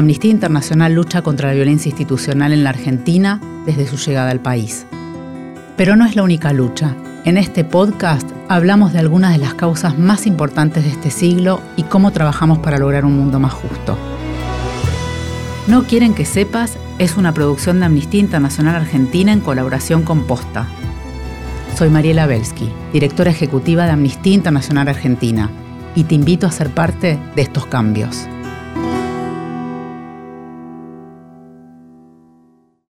Amnistía Internacional lucha contra la violencia institucional en la Argentina desde su llegada al país. Pero no es la única lucha. En este podcast hablamos de algunas de las causas más importantes de este siglo y cómo trabajamos para lograr un mundo más justo. No quieren que sepas es una producción de Amnistía Internacional Argentina en colaboración con Posta. Soy Mariela Belsky, directora ejecutiva de Amnistía Internacional Argentina, y te invito a ser parte de estos cambios.